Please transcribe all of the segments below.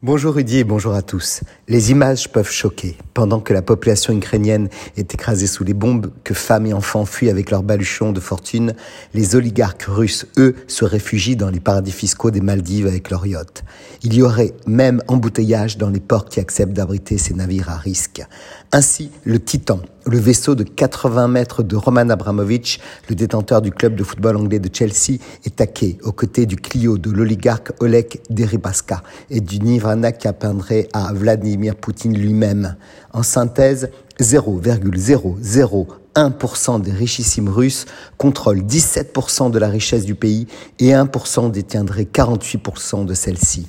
Bonjour Rudy et bonjour à tous. Les images peuvent choquer. Pendant que la population ukrainienne est écrasée sous les bombes, que femmes et enfants fuient avec leurs baluchons de fortune, les oligarques russes, eux, se réfugient dans les paradis fiscaux des Maldives avec leurs yachts. Il y aurait même embouteillage dans les ports qui acceptent d'abriter ces navires à risque. Ainsi, le Titan, le vaisseau de 80 mètres de Roman Abramovich, le détenteur du club de football anglais de Chelsea, est taqué aux côtés du Clio de l'oligarque Oleg Deripaska et du Nirvana qui appeindrait à Vladimir Poutine lui-même. En synthèse, 0,001% des richissimes russes contrôlent 17% de la richesse du pays et 1% détiendrait 48% de celle-ci.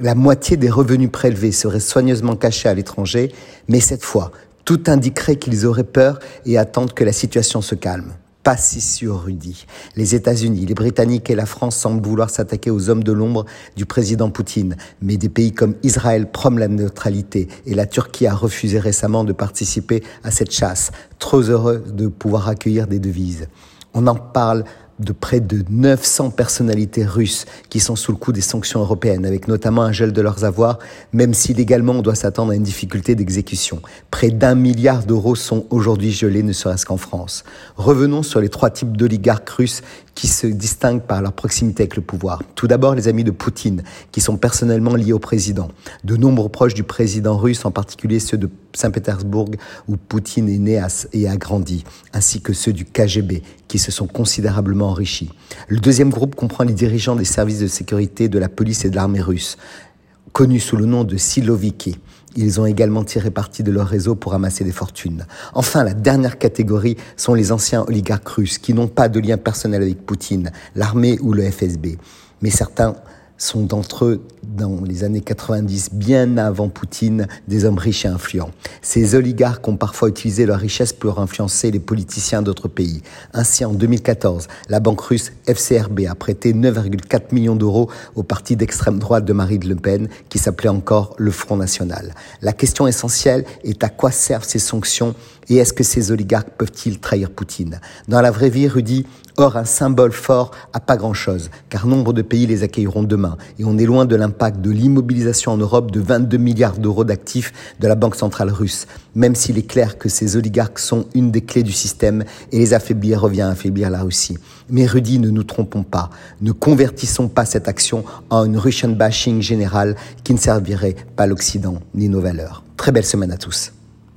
La moitié des revenus prélevés seraient soigneusement cachés à l'étranger, mais cette fois, tout indiquerait qu'ils auraient peur et attendent que la situation se calme pas si sûr, Rudy. Les États-Unis, les Britanniques et la France semblent vouloir s'attaquer aux hommes de l'ombre du président Poutine, mais des pays comme Israël proment la neutralité et la Turquie a refusé récemment de participer à cette chasse, trop heureux de pouvoir accueillir des devises. On en parle de près de 900 personnalités russes qui sont sous le coup des sanctions européennes, avec notamment un gel de leurs avoirs, même si légalement on doit s'attendre à une difficulté d'exécution. Près d'un milliard d'euros sont aujourd'hui gelés, ne serait-ce qu'en France. Revenons sur les trois types d'oligarques russes qui se distinguent par leur proximité avec le pouvoir. Tout d'abord, les amis de Poutine, qui sont personnellement liés au président. De nombreux proches du président russe, en particulier ceux de Saint-Pétersbourg, où Poutine est né et a grandi, ainsi que ceux du KGB, qui se sont considérablement enrichis. Le deuxième groupe comprend les dirigeants des services de sécurité de la police et de l'armée russe, connus sous le nom de Siloviki. Ils ont également tiré parti de leur réseau pour amasser des fortunes. Enfin, la dernière catégorie sont les anciens oligarques russes qui n'ont pas de lien personnel avec Poutine, l'armée ou le FSB. Mais certains sont d'entre eux, dans les années 90, bien avant Poutine, des hommes riches et influents. Ces oligarques ont parfois utilisé leur richesse pour influencer les politiciens d'autres pays. Ainsi, en 2014, la banque russe FCRB a prêté 9,4 millions d'euros au parti d'extrême droite de Marine Le Pen, qui s'appelait encore le Front National. La question essentielle est à quoi servent ces sanctions et est-ce que ces oligarques peuvent-ils trahir Poutine? Dans la vraie vie, Rudy, or un symbole fort a pas grand-chose, car nombre de pays les accueilleront et on est loin de l'impact de l'immobilisation en Europe de 22 milliards d'euros d'actifs de la Banque centrale russe, même s'il est clair que ces oligarques sont une des clés du système, et les affaiblir revient à affaiblir la Russie. Mais Rudy, ne nous trompons pas, ne convertissons pas cette action en une Russian bashing générale qui ne servirait pas l'Occident ni nos valeurs. Très belle semaine à tous.